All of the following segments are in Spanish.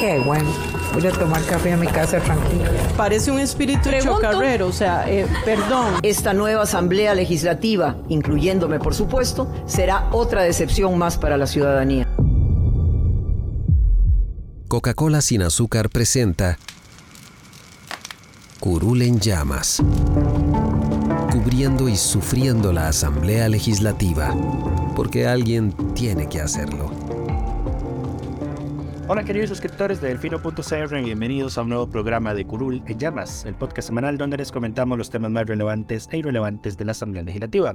Qué bueno. Voy a tomar café a mi casa tranquila. Parece un espíritu chocarrero, o sea, eh, perdón. Esta nueva Asamblea Legislativa, incluyéndome por supuesto, será otra decepción más para la ciudadanía. Coca-Cola sin azúcar presenta Curul en llamas, cubriendo y sufriendo la Asamblea Legislativa, porque alguien tiene que hacerlo. Hola queridos suscriptores de Delfino.cr, bienvenidos a un nuevo programa de Curul en Llamas, el podcast semanal donde les comentamos los temas más relevantes e irrelevantes de la Asamblea Legislativa.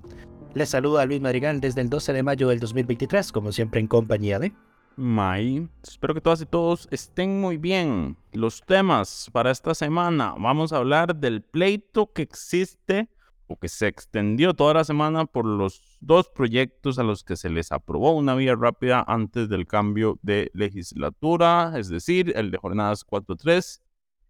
Les saluda Luis Madrigal desde el 12 de mayo del 2023, como siempre en compañía de... May, espero que todas y todos estén muy bien. Los temas para esta semana, vamos a hablar del pleito que existe o que se extendió toda la semana por los dos proyectos a los que se les aprobó una vía rápida antes del cambio de legislatura, es decir, el de jornadas 4.3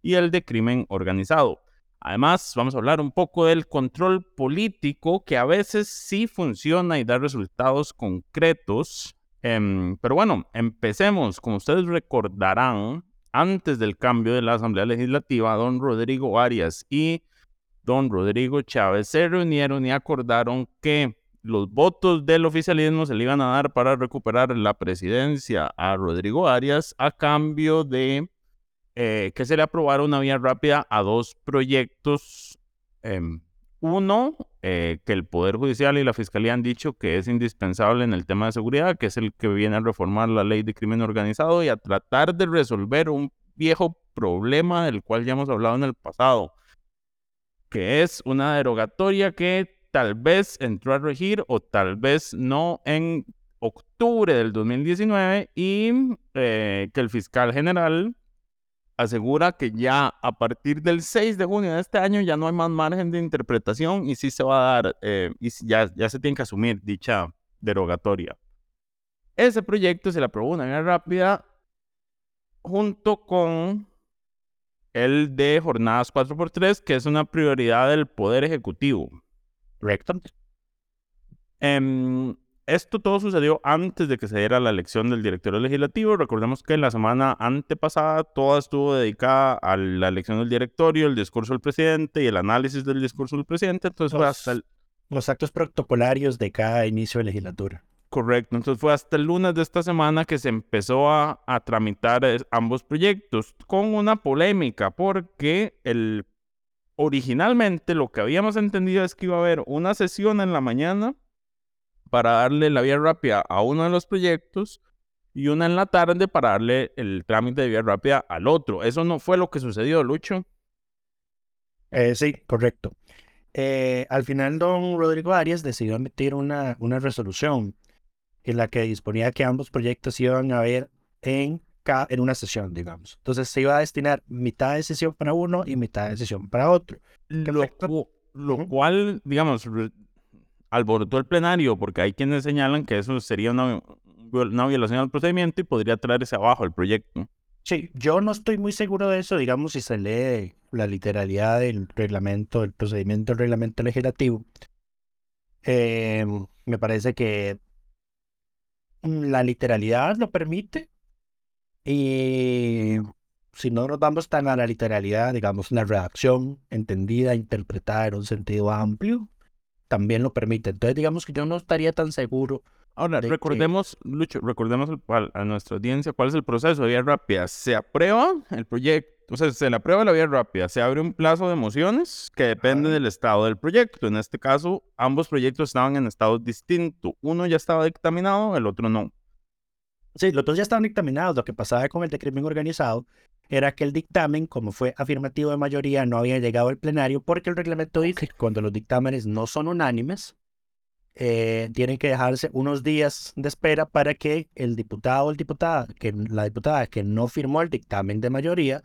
y el de crimen organizado. Además, vamos a hablar un poco del control político que a veces sí funciona y da resultados concretos. Em, pero bueno, empecemos. Como ustedes recordarán, antes del cambio de la Asamblea Legislativa, don Rodrigo Arias y don Rodrigo Chávez se reunieron y acordaron que los votos del oficialismo se le iban a dar para recuperar la presidencia a Rodrigo Arias a cambio de eh, que se le aprobara una vía rápida a dos proyectos. Em, uno, eh, que el Poder Judicial y la Fiscalía han dicho que es indispensable en el tema de seguridad, que es el que viene a reformar la ley de crimen organizado y a tratar de resolver un viejo problema del cual ya hemos hablado en el pasado que es una derogatoria que tal vez entró a regir o tal vez no en octubre del 2019 y eh, que el fiscal general asegura que ya a partir del 6 de junio de este año ya no hay más margen de interpretación y sí se va a dar, eh, y ya, ya se tiene que asumir dicha derogatoria. Ese proyecto se le aprobó una vía rápida junto con el de jornadas 4x3, que es una prioridad del Poder Ejecutivo. ¿Correcto? Em, esto todo sucedió antes de que se diera la elección del directorio legislativo. Recordemos que la semana antepasada toda estuvo dedicada a la elección del directorio, el discurso del presidente y el análisis del discurso del presidente. Entonces fue hasta los actos protocolarios de cada inicio de legislatura. Correcto, entonces fue hasta el lunes de esta semana que se empezó a, tramitar ambos proyectos con una polémica porque originalmente lo que habíamos entendido es que iba a haber una sesión en la mañana para darle la vía rápida a uno de los proyectos y una en la tarde para darle el trámite de vía rápida al otro. Eso no fue lo que sucedió, Lucho. Eh, sí, correcto. Eh, al final, don Rodrigo Arias decidió emitir una resolución en la que disponía que ambos proyectos iban a ver en, en una sesión, digamos. Entonces se iba a destinar mitad de sesión para uno y mitad de sesión para otro. Lo, lo cual, digamos, alborotó el plenario porque hay quienes señalan que eso sería una, una violación al procedimiento y podría traerse abajo el proyecto. Sí, yo no estoy muy seguro de eso, digamos, si se lee la literalidad del reglamento, del procedimiento del reglamento legislativo. Eh, me parece que la literalidad lo permite. Y si no nos vamos tan a la literalidad, digamos, la redacción entendida, interpretada en un sentido amplio, también lo permite. Entonces, digamos que yo no estaría tan seguro. Ahora, recordemos, Lucho, recordemos a nuestra audiencia cuál es el proceso de vía rápida. Se aprueba el proyecto o sea, se le aprueba la vía rápida, se abre un plazo de mociones que depende del estado del proyecto. En este caso, ambos proyectos estaban en estados distintos. Uno ya estaba dictaminado, el otro no. Sí, los dos ya estaban dictaminados. Lo que pasaba con el de crimen organizado era que el dictamen, como fue afirmativo de mayoría, no había llegado al plenario porque el reglamento dice que cuando los dictámenes no son unánimes, eh, tienen que dejarse unos días de espera para que el diputado o el diputada, que la diputada que no firmó el dictamen de mayoría,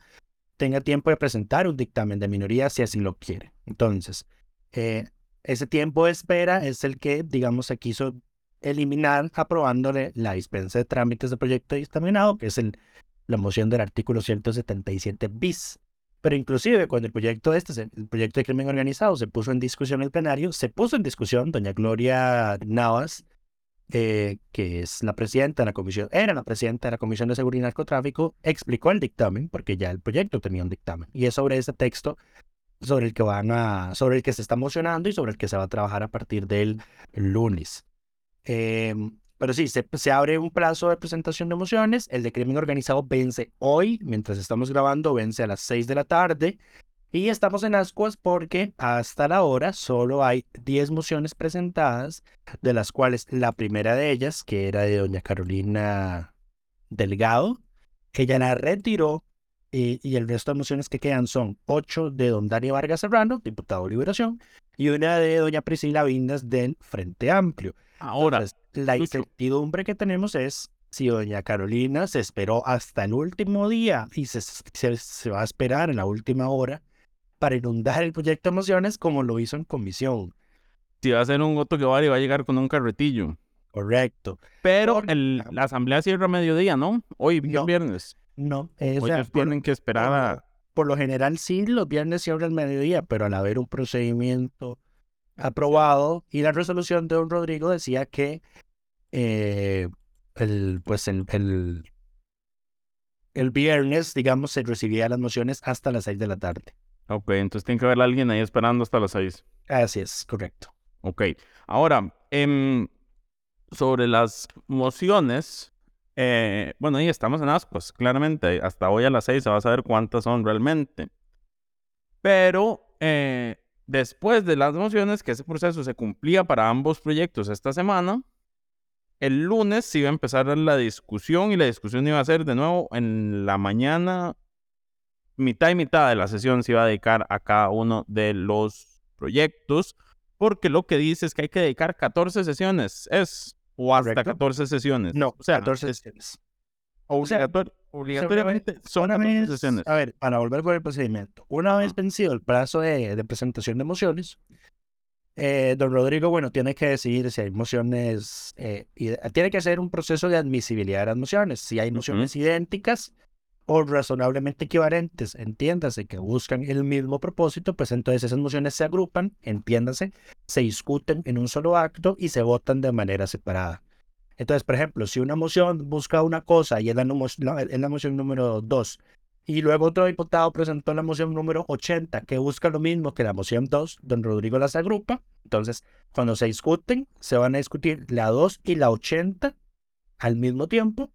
tenga tiempo de presentar un dictamen de minoría si así lo quiere. Entonces, eh, ese tiempo de espera es el que, digamos, se quiso eliminar aprobándole la dispensa de trámites de proyecto dictaminado, que es el, la moción del artículo 177 bis. Pero inclusive cuando el proyecto este, el proyecto de crimen organizado se puso en discusión en el plenario, se puso en discusión doña Gloria Navas, eh, que es la presidenta de la comisión, era la presidenta de la Comisión de Seguridad y Narcotráfico, explicó el dictamen, porque ya el proyecto tenía un dictamen. Y es sobre ese texto sobre el que van a, sobre el que se está mocionando y sobre el que se va a trabajar a partir del lunes. Eh, pero sí, se, se, abre un plazo de presentación de mociones. El de crimen organizado vence hoy, mientras estamos grabando, vence a las 6 de la tarde. Y estamos en ascuas porque hasta la hora solo hay 10 mociones presentadas, de las cuales la primera de ellas, que era de doña Carolina Delgado, ella la retiró y, y el resto de mociones que quedan son 8 de don Dani Vargas Serrano, diputado de Liberación, y una de doña Priscila Vindas del Frente Amplio. Ahora, Entonces, la incertidumbre que tenemos es si doña Carolina se esperó hasta el último día y se, se, se, va a esperar en la última hora para inundar el proyecto de mociones como lo hizo en comisión. Si va a ser un voto que va y va a llegar con un carretillo. Correcto. Pero el, la asamblea cierra a mediodía, ¿no? Hoy No. viernes. No, o Hoy sea, por, tienen que esperar a... por lo general sí, los viernes cierra al mediodía, pero al haber un procedimiento aprobado y la resolución de don Rodrigo decía que eh, el, pues el, el, el viernes, digamos, se recibía las mociones hasta las seis de la tarde. Ok, entonces tiene que haber alguien ahí esperando hasta las seis. Así es, correcto. Ok. Ahora, em, sobre las mociones, eh, bueno, ahí estamos en ascuas, claramente. Hasta hoy a las seis se va a saber cuántas son realmente. Pero eh, después de las mociones, que ese proceso se cumplía para ambos proyectos esta semana, el lunes se iba a empezar la discusión y la discusión iba a ser de nuevo en la mañana, mitad y mitad de la sesión se iba a dedicar a cada uno de los proyectos, porque lo que dice es que hay que dedicar 14 sesiones, es, o hasta Correcto. 14 sesiones. No, o sea, 14 es sesiones. obligator- obligatoriamente son Una 14 vez- sesiones. A ver, para volver con el procedimiento. Una vez vencido el plazo de, de presentación de mociones, eh, don Rodrigo, bueno, tiene que decidir si hay mociones, eh, y- tiene que hacer un proceso de admisibilidad de las mociones. Si hay mociones idénticas o razonablemente equivalentes, entiéndase, que buscan el mismo propósito, pues entonces esas mociones se agrupan, entiéndase, se discuten en un solo acto y se votan de manera separada. Entonces, por ejemplo, si una moción busca una cosa y es la, es la moción número 2, y luego otro diputado presentó la moción número 80, que busca lo mismo que la moción 2, don Rodrigo las agrupa. Entonces, cuando se discuten, se van a discutir la 2 y la 80 al mismo tiempo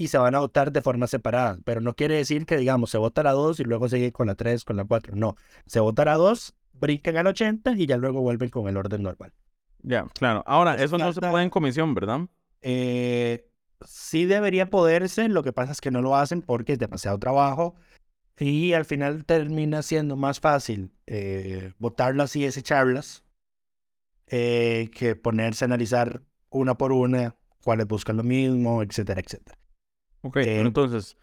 y se van a votar de forma separada. Pero no quiere decir que, digamos, se vota la 2 y luego sigue con la 3, con la 4. No, se vota la 2, brincan al 80 y ya luego vuelven con el orden normal. Ya, claro. Ahora, Pues eso no se puede en comisión, ¿verdad? Eh, sí debería poderse, lo que pasa es que no lo hacen porque es demasiado trabajo y al final termina siendo más fácil eh, votarlas y desecharlas eh, que ponerse a analizar una por una cuáles buscan lo mismo, etcétera, etcétera. Ok, Eh, entonces,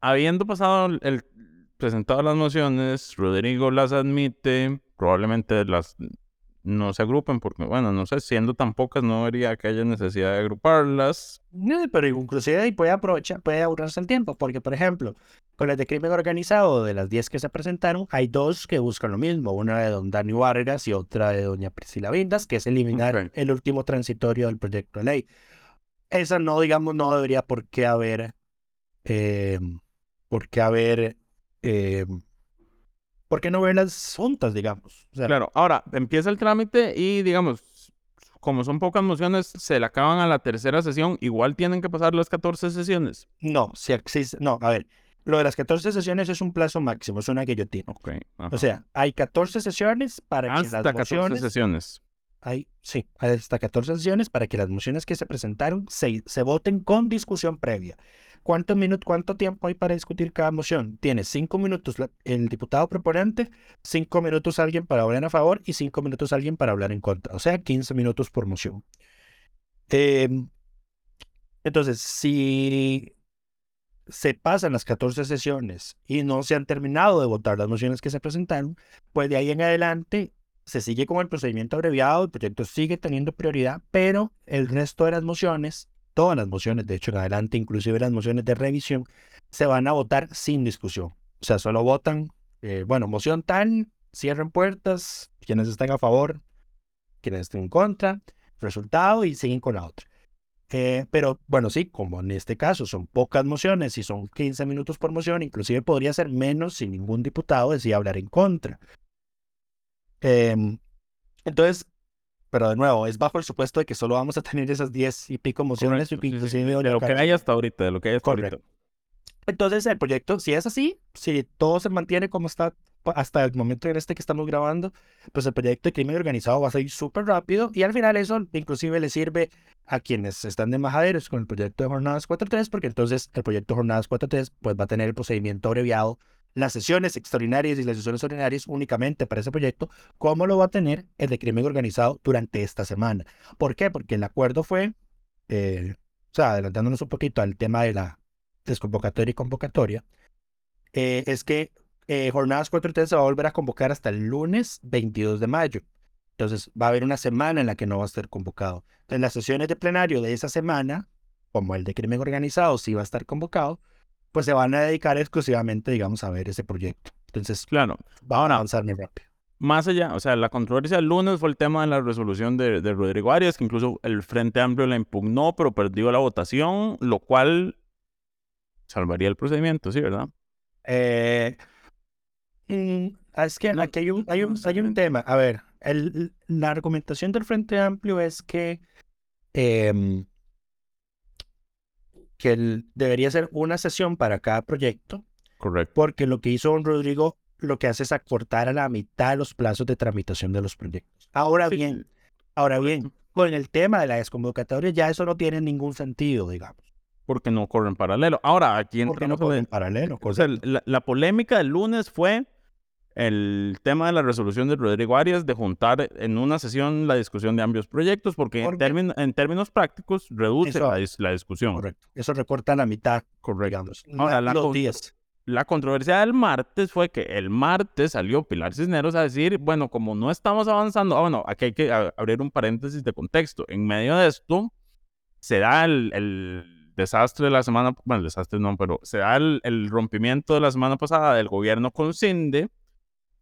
habiendo pasado el, el- presentado las mociones, Rodrigo las admite, probablemente las no se agrupen porque, bueno, no sé, siendo tan pocas no vería que haya necesidad de agruparlas. No, pero inclusive ahí puede aprovechar, puede ahorrarse el tiempo, porque por ejemplo, con las de crimen organizado, de las 10 que se presentaron, hay dos que buscan lo mismo, una de don Dani Vargas y otra de doña Priscila Vindas, que es eliminar el último transitorio del proyecto de ley. Esa no, digamos, no debería por qué haber, eh, por qué haber, eh, por qué no verlas juntas, digamos. O sea, Claro, ahora empieza el trámite y, digamos, como son pocas mociones, se le acaban a la tercera sesión, igual tienen que pasar las 14 sesiones. No, si existe, no, a ver, lo de las 14 sesiones es un plazo máximo, es una guillotina. Ok. ajá. O sea, hay 14 sesiones para que hasta las 14 mociones... sesiones. Hay, sí, hay hasta 14 sesiones para que las mociones que se presentaron se, se voten con discusión previa. ¿cuántos minutos, cuánto tiempo hay para discutir cada moción? Tiene cinco minutos el diputado proponente, cinco minutos alguien para hablar a favor y cinco minutos alguien para hablar en contra. O sea, 15 minutos por moción. Em, entonces, si se pasan las 14 sesiones y no se han terminado de votar las mociones que se presentaron, pues de ahí en adelante se sigue con el procedimiento abreviado, el proyecto sigue teniendo prioridad, pero el resto de las mociones, todas las mociones, de hecho en adelante, inclusive las mociones de revisión, se van a votar sin discusión. O sea, solo votan, eh, bueno, moción tal, cierren puertas, quienes estén a favor, quienes estén en contra, resultado y siguen con la otra. Eh, pero bueno, sí, como en este caso son pocas mociones y son 15 minutos por moción, inclusive podría ser menos si ningún diputado decía hablar en contra. Em, entonces, pero de nuevo, es bajo el supuesto de que solo vamos a tener esas 10 y pico mociones. de lo que hay hasta ahorita, de lo que hay hasta ahorita. Entonces, el proyecto, si es así, si todo se mantiene como está hasta el momento en este que estamos grabando, pues el proyecto de crimen organizado va a salir súper rápido y al final eso inclusive le sirve a quienes están de majaderos con el proyecto de Jornadas 4.3, porque entonces el proyecto Jornadas 4.3 pues va a tener el procedimiento abreviado las sesiones extraordinarias y las sesiones ordinarias únicamente para ese proyecto, como lo va a tener el de crimen organizado durante esta semana. ¿Por qué? Porque el acuerdo fue, eh, o sea, adelantándonos un poquito al tema de la desconvocatoria y convocatoria, eh, es que eh, Jornadas 4 se va a volver a convocar hasta el lunes 22 de mayo. Entonces va a haber una semana en la que no va a ser convocado. Entonces las sesiones de plenario de esa semana, como el de crimen organizado sí va a estar convocado, pues se van a dedicar exclusivamente, digamos, a ver ese proyecto. Entonces, claro, van a avanzar muy rápido. Más allá, o sea, la controversia el lunes fue el tema de la resolución de, de Rodrigo Arias, que incluso el Frente Amplio la impugnó, pero perdió la votación, lo cual salvaría el procedimiento, ¿sí, verdad? Eh, mm, es que aquí hay un, hay un, hay un tema. A ver, el, la argumentación del Frente Amplio es que eh, que debería ser una sesión para cada proyecto. Correcto. Porque lo que hizo don Rodrigo lo que hace es acortar a la mitad los plazos de tramitación de los proyectos. Ahora bien, ahora bien, con el tema de la desconvocatoria ya eso no tiene ningún sentido, digamos. Porque no corren paralelo. Ahora, aquí Porque no corren paralelo. O sea, la, la, polémica del lunes fue el tema de la resolución de Rodrigo Arias de juntar en una sesión la discusión de ambos proyectos, porque en, en, términos prácticos reduce la, discusión. Correcto. Eso recorta la mitad, correcto. Ahora, la, los días. La controversia del martes fue que el martes salió Pilar Cisneros a decir, bueno, como no estamos avanzando, ah, bueno, aquí hay que abrir un paréntesis de contexto. En medio de esto, se da el, el desastre de la semana, bueno, el desastre no, pero se da el, el rompimiento de la semana pasada del gobierno con CINDE,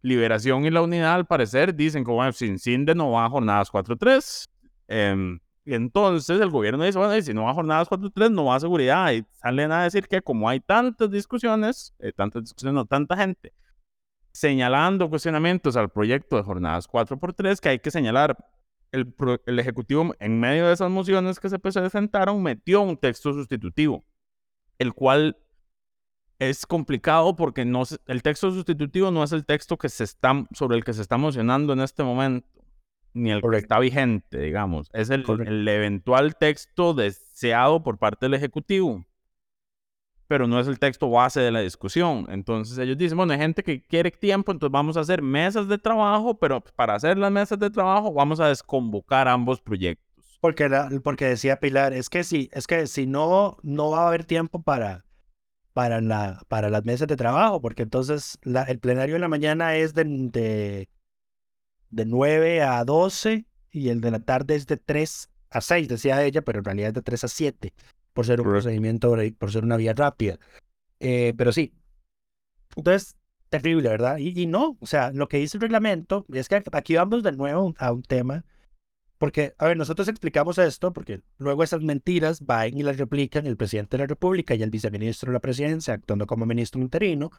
Liberación y la Unidad, al parecer, dicen que bueno, sin CINDE no va a jornadas 4-3. Em, y entonces el gobierno dice, bueno, si no va a jornadas 4-3, no va a seguridad. Y salen a decir que como hay tantas discusiones, eh, tantas discusiones, no tanta gente, señalando cuestionamientos al proyecto de jornadas 4x3, que hay que señalar, el, el Ejecutivo en medio de esas mociones que se presentaron metió un texto sustitutivo, el cual es complicado porque no, el texto sustitutivo no es el texto que se está, sobre el que se está emocionando en este momento, ni el que está vigente, digamos. Es el, el, eventual texto deseado por parte del Ejecutivo, pero no es el texto base de la discusión. Entonces ellos dicen, bueno, hay gente que quiere tiempo, entonces vamos a hacer mesas de trabajo, pero para hacer las mesas de trabajo vamos a desconvocar ambos proyectos. Porque, porque decía Pilar, es que si, es que si no, no va a haber tiempo para para, la, para las mesas de trabajo, porque entonces la, el plenario de la mañana es de, de, de 9 a 12 y el de la tarde es de 3 a 6, decía ella, pero en realidad es de 3 a 7, por ser un procedimiento, por ser una vía rápida. Eh, pero sí. Entonces, terrible, ¿verdad? Y, y, no, o sea, lo que dice el reglamento es que aquí vamos de nuevo a un tema porque, a ver, nosotros explicamos esto porque luego esas mentiras van y las replican el presidente de la República y el viceministro de la presidencia, actuando como ministro interino,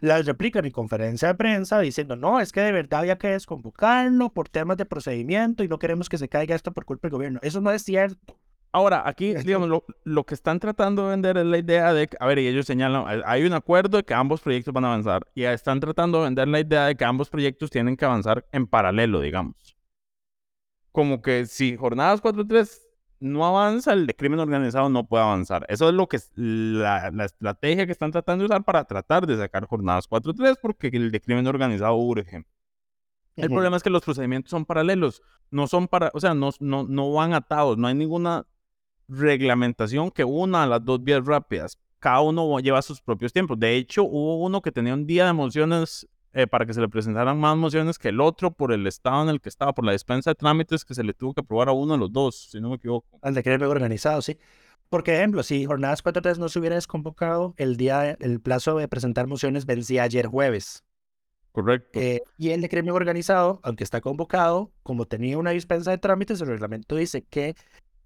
las replican en conferencia de prensa diciendo, no, es que de verdad había que desconvocarlo por temas de procedimiento y no queremos que se caiga esto por culpa del gobierno. Eso no es cierto. Ahora, aquí, digamos, lo, lo, que están tratando de vender es la idea de que, a ver, y ellos señalan, hay un acuerdo de que ambos proyectos van a avanzar y están tratando de vender la idea de que ambos proyectos tienen que avanzar en paralelo, digamos como que si jornadas 4-3 no avanza, el de crimen organizado no puede avanzar. Eso es lo que es la, la estrategia que están tratando de usar para tratar de sacar jornadas 4-3 porque el de crimen organizado urge. El problema es que los procedimientos son paralelos, no son para, o sea, no, no, no van atados, no hay ninguna reglamentación que una a las dos vías rápidas. Cada uno lleva sus propios tiempos. De hecho, hubo uno que tenía un día de mociones eh, para que se le presentaran más mociones que el otro por el estado en el que estaba, por la dispensa de trámites que se le tuvo que aprobar a uno de los dos, si no me equivoco. Al de crimen organizado, sí. Por ejemplo, si Jornadas 4.3 no se hubiera desconvocado, el día, el plazo de presentar mociones vencía ayer jueves. Correcto. Eh, y el de crimen organizado, aunque está convocado, como tenía una dispensa de trámites, el reglamento dice que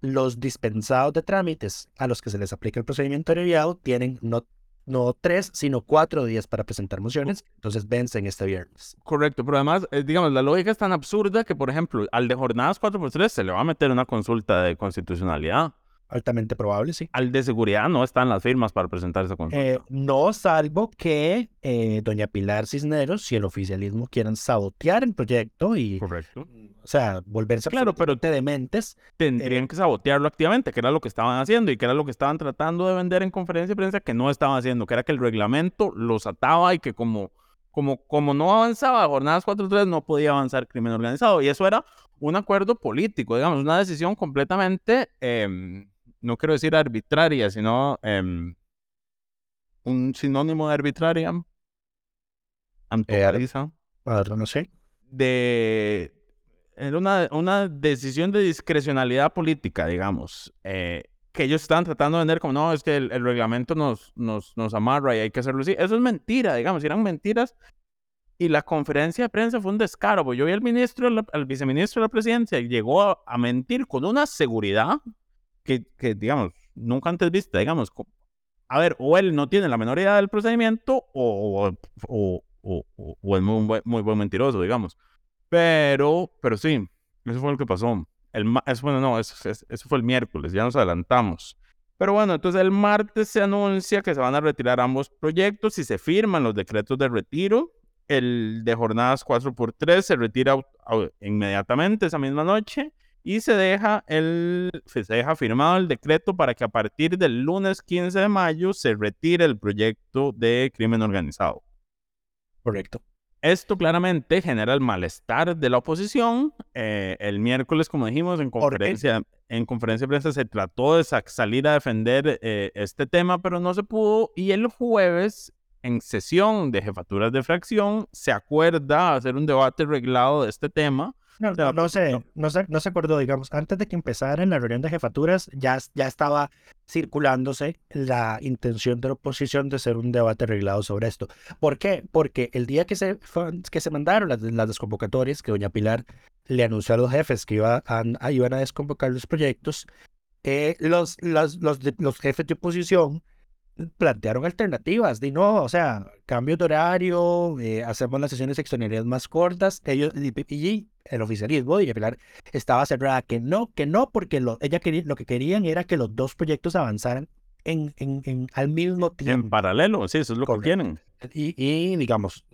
los dispensados de trámites a los que se les aplica el procedimiento abreviado tienen no, no tres, sino cuatro días para presentar mociones, entonces vencen este viernes. Correcto, pero además, eh, digamos, la lógica es tan absurda que, por ejemplo, al de jornadas 4x3 se le va a meter una consulta de constitucionalidad. Altamente probable, sí. Al de seguridad no están las firmas para presentar esa consulta. Eh, no, salvo que eh, doña Pilar Cisneros y el oficialismo quieran sabotear el proyecto y, Correcto. o sea, volverse Claro, pero dementes. Tendrían eh, que sabotearlo activamente, que era lo que estaban haciendo y que era lo que estaban tratando de vender en conferencia de prensa que no estaban haciendo, que era que el reglamento los ataba y que como, como, como no avanzaba jornadas 4-3 no podía avanzar crimen organizado. Y eso era un acuerdo político, digamos, una decisión completamente... no quiero decir arbitraria, sino em, un sinónimo de arbitraria. Antojadiza. no sé. De. Era una, una decisión de discrecionalidad política, digamos. eh, que ellos estaban tratando de vender como, no, es que el, el reglamento nos, nos, nos amarra y hay que hacerlo así. Eso es mentira, digamos, eran mentiras. Y la conferencia de prensa fue un descaro. porque Yo vi al ministro, al viceministro de la presidencia, y llegó a, a mentir con una seguridad que, que, digamos, nunca antes vista, digamos. A ver, o él no tiene la menor idea del procedimiento, o, o, o, o- es muy buen, muy buen mentiroso, digamos. Pero, pero sí, eso fue lo que pasó. El, eso, bueno, no, eso, eso- fue el miércoles, ya nos adelantamos. Pero bueno, entonces el martes se anuncia que se van a retirar ambos proyectos y se firman los decretos de retiro. El de jornadas 4x3 se retira inmediatamente esa misma noche y se deja, el, se deja firmado el decreto para que a partir del lunes 15 de mayo se retire el proyecto de crimen organizado. Correcto. Esto claramente genera el malestar de la oposición. Eh, el miércoles, como dijimos, en conferencia, en conferencia de prensa se trató de sa- salir a defender eh, este tema, pero no se pudo. Y el jueves, en sesión de jefaturas de fracción, se acuerda hacer un debate reglado de este tema. No, no, no se, no. no, se, no se acordó, digamos, antes de que empezara en la reunión de jefaturas, ya, ya estaba circulándose la intención de la oposición de hacer un debate arreglado sobre esto. ¿Por qué? Porque el día que se, que se mandaron las, las desconvocatorias, que doña Pilar le anunció a los jefes que iba a- a- iban a desconvocar los proyectos, eh, los, los, los jefes de oposición plantearon alternativas, de no, o sea, cambio de horario, eh, hacemos las sesiones extraordinarias más cortas, ellos y, y el oficialismo y Pilar estaba cerrada que no, que no, porque lo, ella quería, lo que querían era que los dos proyectos avanzaran en, en, en- al mismo En tiempo. paralelo, sí, eso es lo Correcto. que quieren. Y, y, digamos,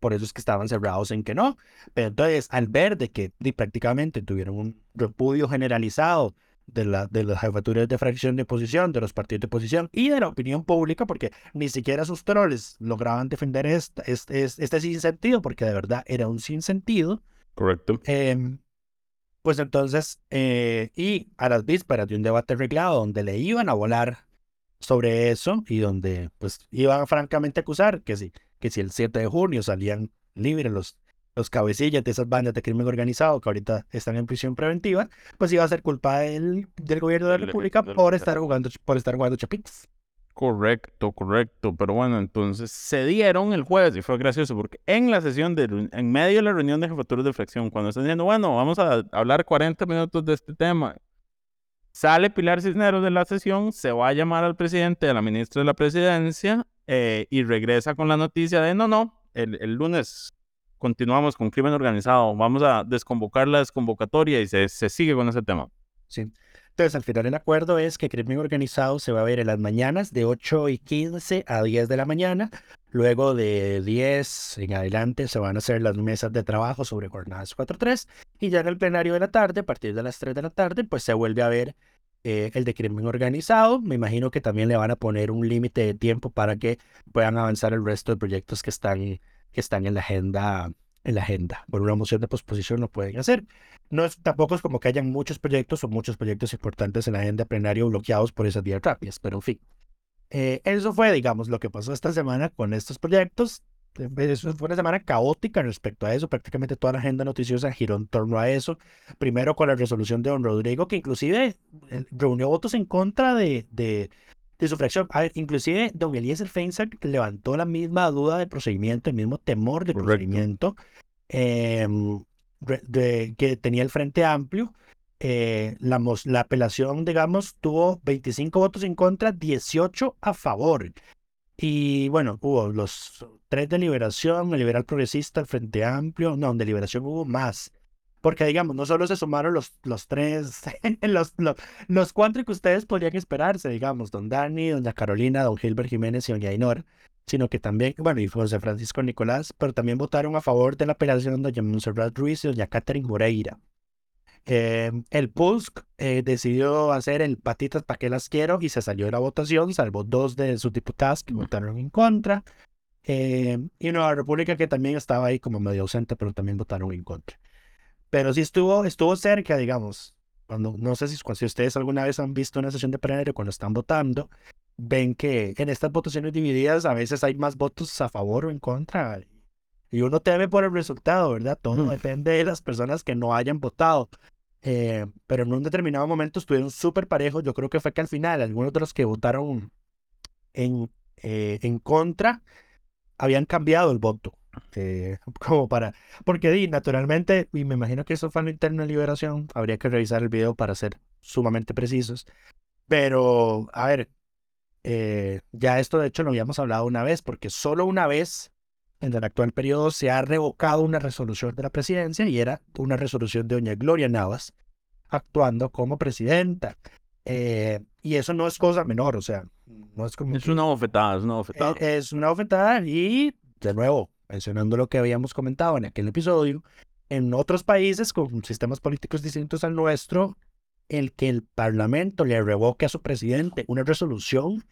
por eso es que estaban cerrados en que no. Pero entonces, al ver de que di, prácticamente tuvieron un repudio generalizado de, la, de las jefaturas de fracción de oposición, de los partidos de oposición y de la opinión pública, porque ni siquiera sus troles lograban defender este, este, este sinsentido, porque de verdad era un sinsentido. Correcto. Em, pues entonces, eh, y a las vísperas de un debate arreglado donde le iban a volar sobre eso y donde pues iban francamente a acusar que si, que si el 7 de junio salían libres los, los cabecillas de esas bandas de crimen organizado que ahorita están en prisión preventiva, pues iba a ser culpa del, del gobierno de la República por estar jugando, por estar jugando chapitas. Correcto, correcto. Pero bueno, entonces se dieron el jueves y fue gracioso porque en la sesión de, en medio de la reunión de jefaturas de fracción, cuando están diciendo, bueno, vamos a hablar 40 minutos de este tema, sale Pilar Cisneros de la sesión, se va a llamar al presidente, a la ministra de la presidencia eh, y regresa con la noticia de, no, no, el, el lunes continuamos con crimen organizado, vamos a desconvocar la desconvocatoria y se, se sigue con ese tema. Sí. Entonces, al final el acuerdo es que crimen organizado se va a ver en las mañanas de 8 y 15 a 10 de la mañana. Luego de 10 en adelante se van a hacer las mesas de trabajo sobre jornadas 4-3. Y ya en el plenario de la tarde, a partir de las 3 de la tarde, pues se vuelve a ver eh, el de crimen organizado. Me imagino que también le van a poner un límite de tiempo para que puedan avanzar el resto de proyectos que están, que están en la agenda. En la agenda. Por una moción de posposición lo pueden hacer. No es, tampoco es como que hayan muchos proyectos o muchos proyectos importantes en la agenda plenaria bloqueados por esas vías rápidas, pero en fin. Eh, eso fue, digamos, lo que pasó esta semana con estos proyectos. Eso fue una semana caótica respecto a eso. Prácticamente toda la agenda noticiosa giró en torno a eso. Primero con la resolución de don Rodrigo, que inclusive eh, reunió votos en contra de, de, de su fracción. A ver, inclusive don Eliezer Feinsack levantó la misma duda de procedimiento, el mismo temor de procedimiento em, de, que tenía el Frente Amplio. Eh, la, la apelación, digamos, tuvo 25 votos en contra, 18 a favor. Y bueno, hubo los tres de Liberación, el Liberal Progresista, el Frente Amplio, no, de Liberación hubo más. Porque, digamos, no solo se sumaron los, los tres, los, los, los, cuatro que ustedes podrían esperarse, digamos, don Dani, doña Carolina, don Gilbert Jiménez y doña Ainor, sino que también, bueno, y José Francisco Nicolás, pero también votaron a favor de la apelación de doña Monserrat Ruiz y doña Catherine Moreira. Eh, el PUSC eh, decidió hacer el patitas para que las quiero y se salió de la votación, salvo dos de sus diputadas que votaron en contra. Eh, y Nueva República que también estaba ahí como medio ausente, pero también votaron en contra. Pero sí estuvo, estuvo cerca, digamos. Cuando, no sé si, si ustedes alguna vez han visto una sesión de plenario cuando están votando, ven que en estas votaciones divididas a veces hay más votos a favor o en contra. Y uno teme por el resultado, ¿verdad? Todo depende de las personas que no hayan votado. Eh, pero en un determinado momento estuvieron súper parejos. Yo creo que fue que al final algunos de los que votaron en, eh, en contra habían cambiado el voto. Eh, como para. Porque di, naturalmente, y me imagino que eso fue en interno de liberación, habría que revisar el video para ser sumamente precisos. Pero, a ver, ya esto de hecho lo habíamos hablado una vez, porque solo una vez en el actual periodo se ha revocado una resolución de la presidencia y era una resolución de doña Gloria Navas actuando como presidenta. Eh, y eso no es cosa menor, o sea, no es como... Es una bofetada, es una bofetada. Eh, es una bofetada y, de nuevo, mencionando lo que habíamos comentado en aquel episodio, en otros países con sistemas políticos distintos al nuestro, el que el Parlamento le revoque a su presidente una resolución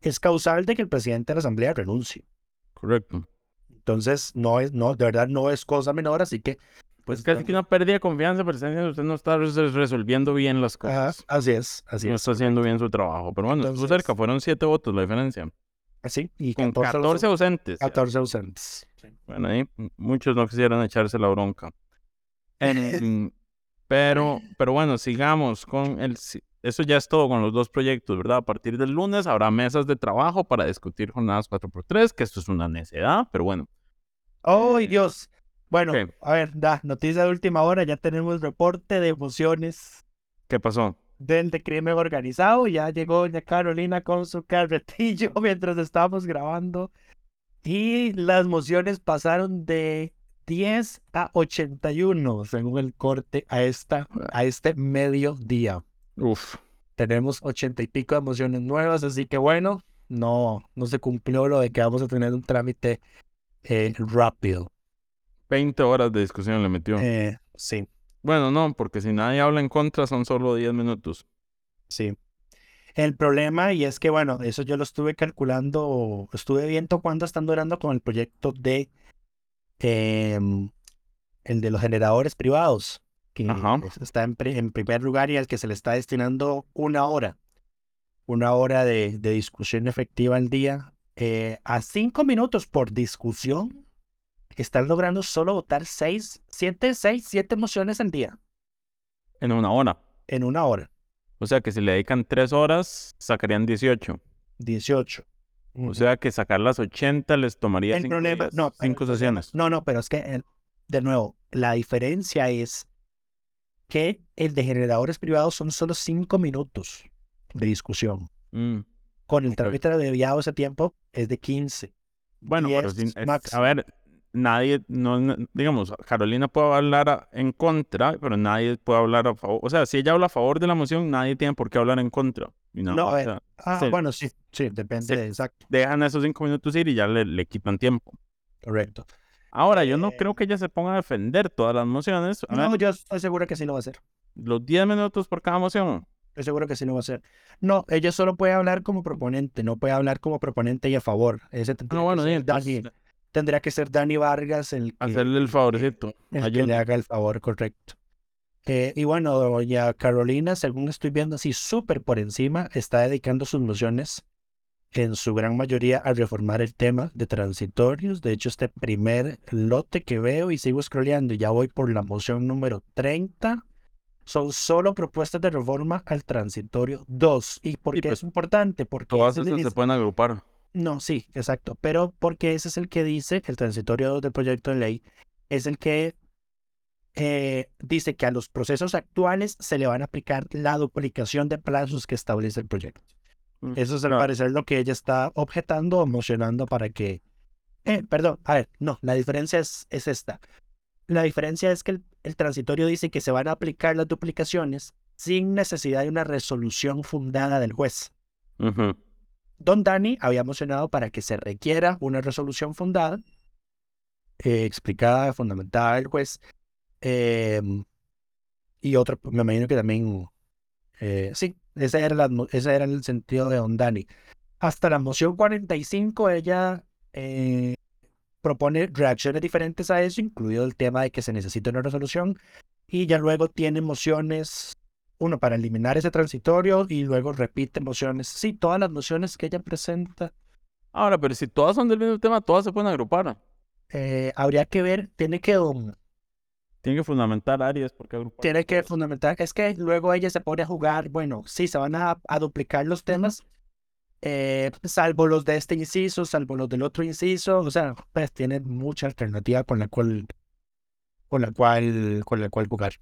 es causal de que el presidente de la Asamblea renuncie. Correcto. Entonces, no es, no, de verdad no es cosa menor, así que... Pues casi que una pérdida de confianza, pero usted no está resolviendo bien las cosas. así es, así no está haciendo bien su trabajo. Pero bueno, estuvo cerca, fueron siete votos la diferencia. Sí, y con 14, ausentes. 14 ausentes. Bueno, ahí muchos no quisieran echarse la bronca. Pero, pero bueno, sigamos con el... Eso ya es todo con los dos proyectos, ¿verdad? A partir del lunes habrá mesas de trabajo para discutir jornadas 4x3, que esto es una necedad, pero bueno. ¡Ay, Dios! Bueno, a ver, da, noticia de última hora, ya tenemos reporte de emociones. ¿Qué pasó? Del de crimen organizado, ya llegó doña Carolina con su carretillo mientras estábamos grabando. Y las mociones pasaron de 10 a 81, según el corte, a, esta, a este mediodía. Uf. Tenemos ochenta y pico de emociones nuevas, así que bueno, no, no se cumplió lo de que vamos a tener un trámite eh, rápido. 20 horas de discusión le metió. Eh, sí. Bueno, no, porque si nadie habla en contra son solo 10 minutos. Sí. El problema, y es que bueno, eso yo lo estuve calculando, estuve viendo cuánto están durando con el proyecto de em, el de los generadores privados que está en, primer lugar y al que se le está destinando una hora, una hora de, discusión efectiva al día, eh, a cinco minutos por discusión, están logrando solo votar seis, siete, seis, siete mociones al día. En una hora. En una hora. O sea que si le dedican tres horas, sacarían 18. 18. O sea que sacar las 80 les tomaría el problema, no, cinco sesiones. No, no, pero es que, de nuevo, la diferencia es que el de generadores privados son solo cinco minutos de discusión. Mm, Con el trámite de ese tiempo es de 15. Bueno, pero a ver, nadie, no, digamos, Carolina puede hablar en contra, pero nadie puede hablar a favor. O sea, si ella habla a favor de la moción, nadie tiene por qué hablar en contra. no, a ver. ah, bueno, sí, sí, depende, exacto. Dejan esos cinco minutos ir y ya le, le quitan tiempo. Correcto. Ahora, yo no eh, creo que ella se ponga a defender todas las mociones. no, yo estoy seguro que sí lo va a hacer. Los 10 minutos por cada moción. Estoy seguro que sí lo va a hacer. No, ella solo puede hablar como proponente, no puede hablar como proponente y a favor. Ese No, bueno, que, sí, entonces, tendría que ser Dani Vargas el que, hacerle el favorecito. el que Ayuda. le haga el favor correcto. Eh, y bueno, doña Carolina, según estoy viendo así súper por encima, está dedicando sus mociones en su gran mayoría a reformar el tema de transitorios. De hecho, este primer lote que veo y sigo scrolleando ya voy por la moción número 30, son solo propuestas de reforma al transitorio 2. ¿Y por Sí, qué pues, es importante? Porque Todas ese esas es- se pueden agrupar. No, sí, exacto. Pero porque ese es el que dice, el transitorio 2 del proyecto de ley, es el que eh, dice que a los procesos actuales se le van a aplicar la duplicación de plazos que establece el proyecto. Mm, Eso es al parecer lo que ella está objetando o mocionando para que... Eh, perdón, a ver, no, la diferencia es, es esta. La diferencia es que el, el transitorio dice que se van a aplicar las duplicaciones sin necesidad de una resolución fundada del juez. Don Dani había mocionado para que se requiera una resolución fundada, eh, explicada, fundamentada del juez, eh, y otro, me imagino que también, eh, sí, ese era, la ese era el sentido de Don Dani. Hasta la moción 45, ella eh, propone reacciones diferentes a eso, incluido el tema de que se necesita una resolución, y ya luego tiene mociones uno para eliminar ese transitorio y luego repite mociones. Sí, todas las mociones que ella presenta, Ahora, pero si todas son del mismo tema, todas se pueden agrupar. eh, habría que ver, tiene que, um, Tienen que fundamentar áreas porque agrupar. tiene que fundamentar, es que luego ella se pone a jugar, bueno, sí, se van a, a duplicar los temas, eh, salvo los de este inciso, salvo los del otro inciso, o sea, pues tiene mucha alternativa con la cual, con la cual, con la cual jugar.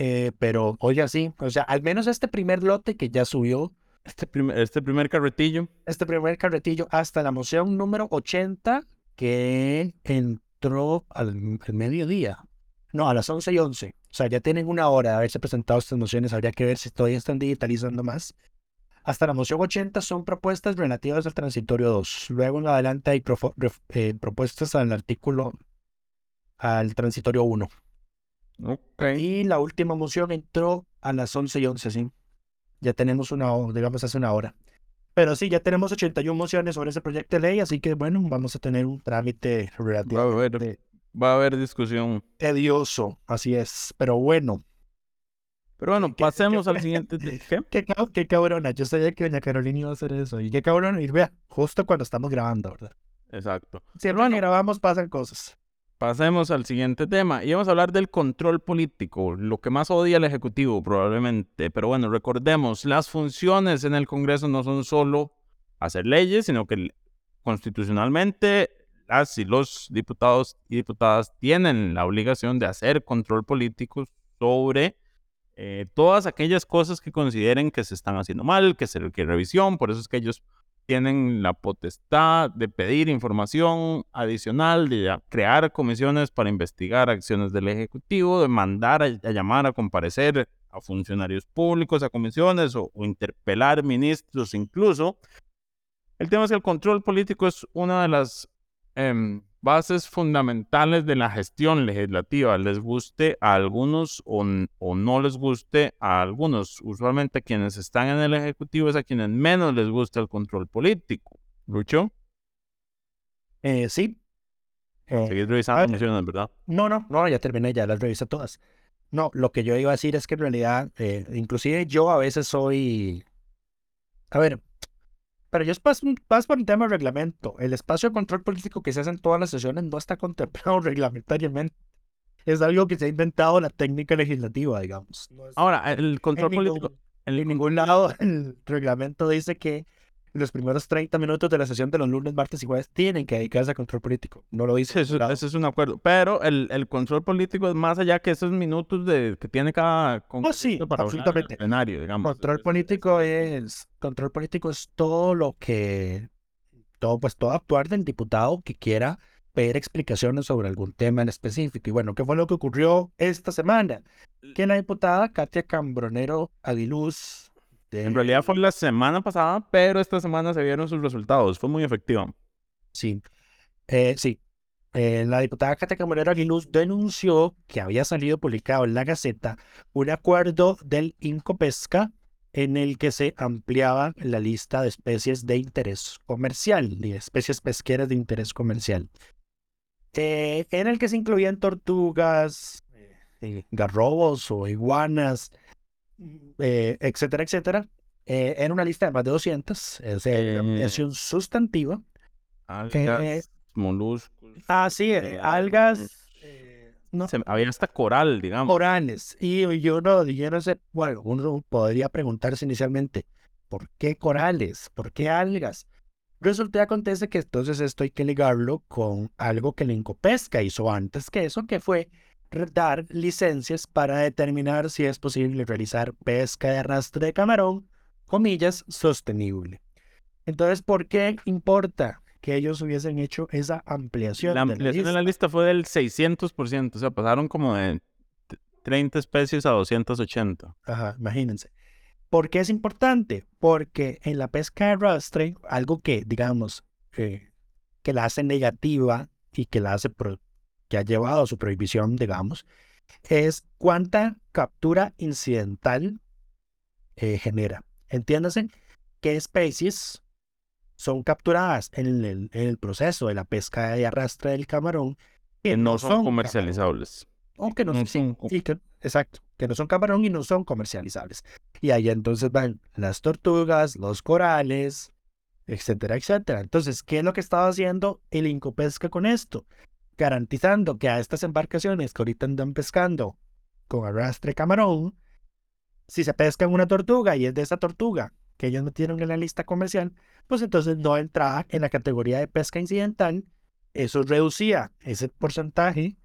Eh, pero, oye, sí, o sea, al menos este primer lote que ya subió, Este primer, este primer carretillo. este primer carretillo hasta la moción número 80 que entró al, al mediodía. No, a las 11 y 11. O sea, ya tienen una hora de haberse presentado estas mociones. Habría que ver si todavía están digitalizando más. Hasta la moción 80 son propuestas relativas al transitorio 2. Luego en adelante hay eh, propuestas al artículo, al transitorio 1. Ok. Y la última moción entró a las 11 y 11, sí. Ya tenemos una, digamos, hace una hora. Pero sí, ya tenemos 81 mociones sobre ese proyecto de ley, así que bueno, vamos a tener un trámite Va a haber, relativamente va a haber discusión. tedioso, así es. Pero bueno, Pero bueno, ¿Qué- pasemos qué- al siguiente. te- ¿Qué? qué, qué cabrona. Yo sabía que doña Carolina iba a hacer eso. Y qué cabrona. Y vea, justo cuando estamos grabando, ¿verdad? Exacto. Siempre que grabamos pasan cosas. Pasemos al siguiente tema. Y vamos a hablar del control político, lo que más odia el Ejecutivo probablemente. Pero bueno, recordemos, las funciones en el Congreso no son solo hacer leyes, sino que constitucionalmente las y los diputados y diputadas tienen la obligación de hacer control político sobre eh, todas aquellas cosas que consideren que se están haciendo mal, que se requiere revisión. Por eso es que ellos tienen la potestad de pedir información adicional, de crear comisiones para investigar acciones del Ejecutivo, de mandar a, llamar a comparecer a funcionarios públicos, a comisiones o, o interpelar ministros incluso. El tema es que el control político es una de las em, bases fundamentales de la gestión legislativa, les guste a algunos o, o no les guste a algunos. Usualmente quienes están en el Ejecutivo es a quienes menos les gusta el control político. Lucho, Eh, sí. Eh, seguís revisando ver. ¿verdad? No, no, no, ya terminé, ya las revisé todas. No, lo que yo iba a decir es que en realidad, eh, inclusive yo a veces soy, a ver, pero yo un- más por un tema de reglamento. El espacio de control político que se hace en todas las sesiones no está contemplado reglamentariamente. Es algo que se ha inventado la técnica legislativa, digamos. No es- Ahora, el control en político. ningún- en ningún lado el reglamento dice que los primeros 30 minutos de la sesión de los lunes, martes y jueves tienen que dedicarse a control político. No lo dice. Eso, eso es un acuerdo. Pero el, el control político es más allá que esos minutos de, que tiene cada congresista para hablar en el absolutamente. plenario, digamos. Control político es control político es todo lo que todo pues todo actuar del diputado que quiera pedir explicaciones sobre algún tema en específico. Y bueno, ¿qué fue lo que ocurrió esta semana? Que la diputada Katia Cambronero Aguiluz En realidad fue la semana pasada, pero esta semana se vieron sus resultados. Fue muy efectiva. sí, eh, sí. eh, la diputada Katia Camarero Aguiluz denunció que había salido publicado en la Gaceta un acuerdo del Incopesca en el que se ampliaba la lista de especies de interés comercial, de especies pesqueras de interés comercial, eh, en el que se incluían tortugas, garrobos o iguanas, etcétera, etcétera. era una lista de más de 200, es una sustantiva. Algas, moluscos. Ah, sí, algas. No. había hasta coral, digamos. Corales. Y yo no, yo no sé, bueno, uno podría preguntarse inicialmente, ¿por qué corales? ¿Por qué algas? Resulta que acontece que entonces esto hay que ligarlo con algo que el Incopesca hizo antes que eso, que fue dar licencias para determinar si es posible realizar pesca de arrastre de camarón, comillas, sostenible. Entonces, ¿por qué importa que ellos hubiesen hecho esa ampliación. La ampliación de la lista, fue del 600%, o sea, pasaron como de 30 especies a 280. Ajá, imagínense. ¿Por qué es importante? Porque en la pesca de arrastre, algo que, digamos, eh, que la hace negativa y que la hace que ha llevado a su prohibición, digamos, es cuánta captura incidental eh, genera. Entiéndase qué especies son capturadas en el, en el proceso de la pesca de arrastre del camarón que no, son, comercializables. O que no, son, exacto, que no son camarón y no son comercializables. Y ahí entonces van las tortugas, los corales, etcétera, etcétera. Entonces, ¿qué es lo que estaba haciendo el Incopesca con esto? Garantizando que a estas embarcaciones que ahorita andan pescando con arrastre camarón, si se pesca una tortuga y es de esa tortuga que ellos metieron en la lista comercial, pues entonces no entraba en la categoría de pesca incidental. Eso reducía ese porcentaje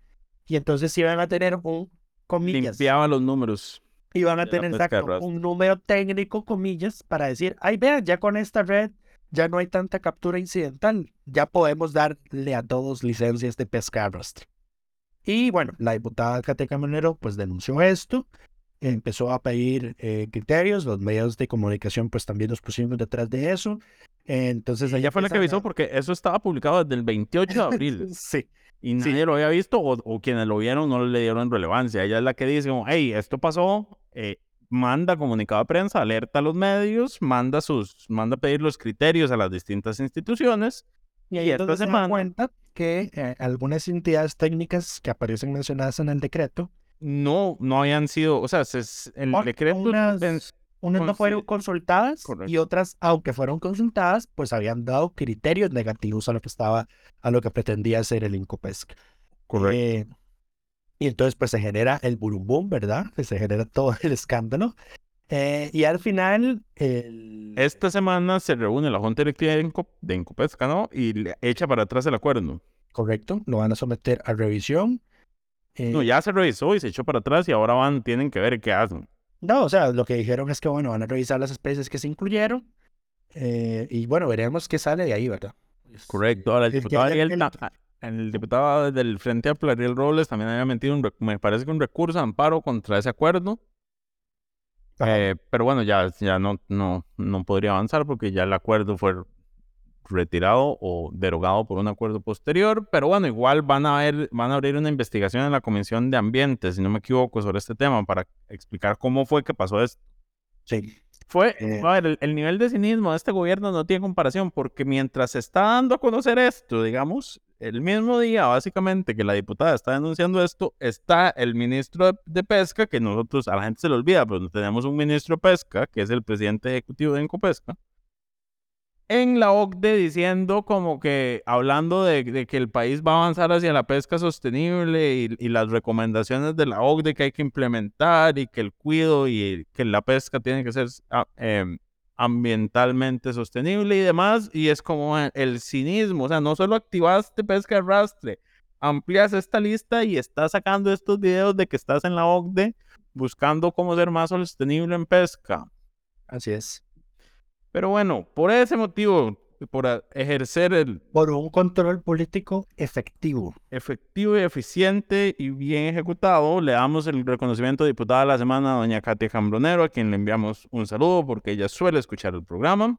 y entonces iban a tener un, comillas. Limpiaba los números. Iban a tener un número técnico, comillas, para decir, ay, vean, ya con esta red ya no hay tanta captura incidental. Ya podemos darle a todos licencias de pesca arrastre. Y bueno, la diputada Cateca Monero pues denunció esto empezó a pedir eh, criterios, los medios de comunicación pues también nos pusimos detrás de eso. Entonces ella fue la que avisó porque eso estaba publicado desde el 28 de abril. sí. Y nadie lo había visto o, quienes lo vieron no le dieron relevancia. Ella es la que dice, hey, esto pasó, eh, manda comunicado de prensa, alerta a los medios, manda sus, manda pedir los criterios a las distintas instituciones. Y ahí entonces se da cuenta que eh, algunas entidades técnicas que aparecen mencionadas en el decreto no, no habían sido, o sea, el decreto... Unas, no fueron consultadas y otras, aunque fueron consultadas, pues habían dado criterios negativos a lo que estaba, a lo que pretendía ser el Incopesc. Correcto. Eh, y entonces pues se genera el burumbum, ¿verdad? Se genera todo el escándalo. Eh, y al final... Esta semana se reúne la Junta Directiva de, Incopesca, ¿no? Y le echa para atrás el acuerdo. Correcto, lo van a someter a revisión no, eh, ya se revisó y se echó para atrás y ahora van, tienen que ver qué hacen. No, o sea, lo que dijeron es que, bueno, van a revisar las especies que se incluyeron eh, y, bueno, veremos qué sale de ahí, ¿verdad? Correcto. Ahora, el, diputado, ah, el, diputado del Frente a Ariel Robles, también había metido, un, me parece que un recurso de amparo contra ese acuerdo. Eh, pero bueno, ya, ya no, no, no podría avanzar porque ya el acuerdo fue retirado o derogado por un acuerdo posterior, pero bueno, igual van a, ver, van a abrir una investigación en la Comisión de Ambiente, si no me equivoco, sobre este tema para explicar cómo fue que pasó esto. Sí. Fue, eh. a ver, el, nivel de cinismo de este gobierno no tiene comparación, porque mientras se está dando a conocer esto, digamos, el mismo día, básicamente, que la diputada está denunciando esto, está el ministro de, Pesca, que nosotros, a la gente se le olvida, pero tenemos un ministro de Pesca, que es el presidente ejecutivo de Encopesca, en la OCDE diciendo como que, hablando de, que el país va a avanzar hacia la pesca sostenible y, las recomendaciones de la OCDE que hay que implementar y que el cuido y que la pesca tiene que ser em, ambientalmente sostenible y demás. Y es como el cinismo, o sea, no solo activaste pesca de arrastre, amplias esta lista y estás sacando estos videos de que estás en la OCDE buscando cómo ser más sostenible en pesca. Así es. Pero bueno, por ese motivo, por ejercer el... Por un control político efectivo. Efectivo y eficiente y bien ejecutado, le damos el reconocimiento de diputada de la semana a doña Katia Jambronero, a quien le enviamos un saludo porque ella suele escuchar el programa.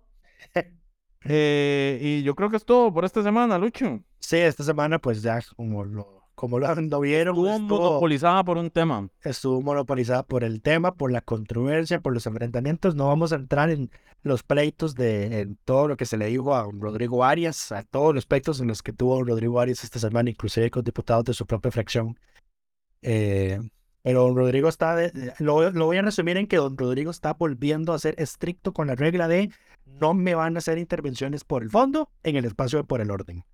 Eh, y yo creo que es todo por esta semana, Lucho. Sí, esta semana pues ya como lo, como lo, vieron. Estuvo, monopolizada por un tema. Estuvo monopolizada por el tema, por la controversia, por los enfrentamientos. No vamos a entrar en los pleitos de en todo lo que se le dijo a Rodrigo Arias, a todos los aspectos en los que tuvo Rodrigo Arias esta semana, inclusive con diputados de su propia fracción. Eh, pero don Rodrigo está, lo, lo, voy a resumir en que don Rodrigo está volviendo a ser estricto con la regla de no me van a hacer intervenciones por el fondo en el espacio de por el orden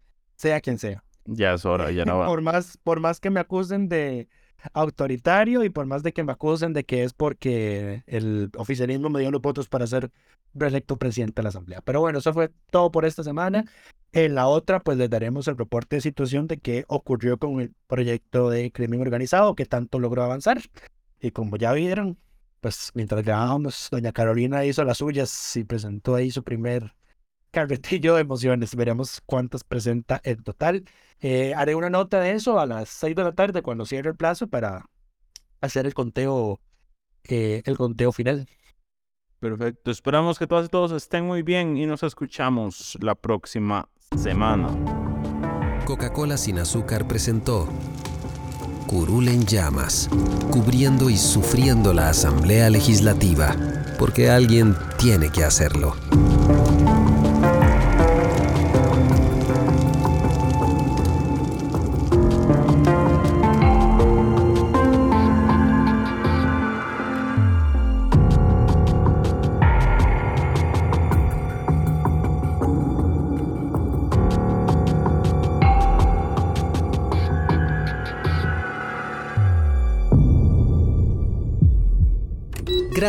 sea quien sea. Ya es hora, ya no va. por, más, por más que me acusen de autoritario y por más de que me acusen de que es porque el oficialismo me dio los votos para ser reelecto presidente de la Asamblea. Pero bueno, eso fue todo por esta semana. En la otra, pues les daremos el reporte de situación de qué ocurrió con el proyecto de crimen organizado, que tanto logró avanzar. Y como ya vieron, pues mientras grabábamos, doña Carolina hizo las suyas y presentó ahí su primer carretillo de emociones. Veremos cuántas presenta en total. Eh, haré una nota de eso a las 6 de la tarde cuando cierre el plazo para hacer el conteo, eh, el conteo final. Perfecto. Esperamos que todas y todos estén muy bien y nos escuchamos la próxima semana. Coca-Cola sin azúcar presentó Curul en llamas, cubriendo y sufriendo la Asamblea Legislativa, porque alguien tiene que hacerlo.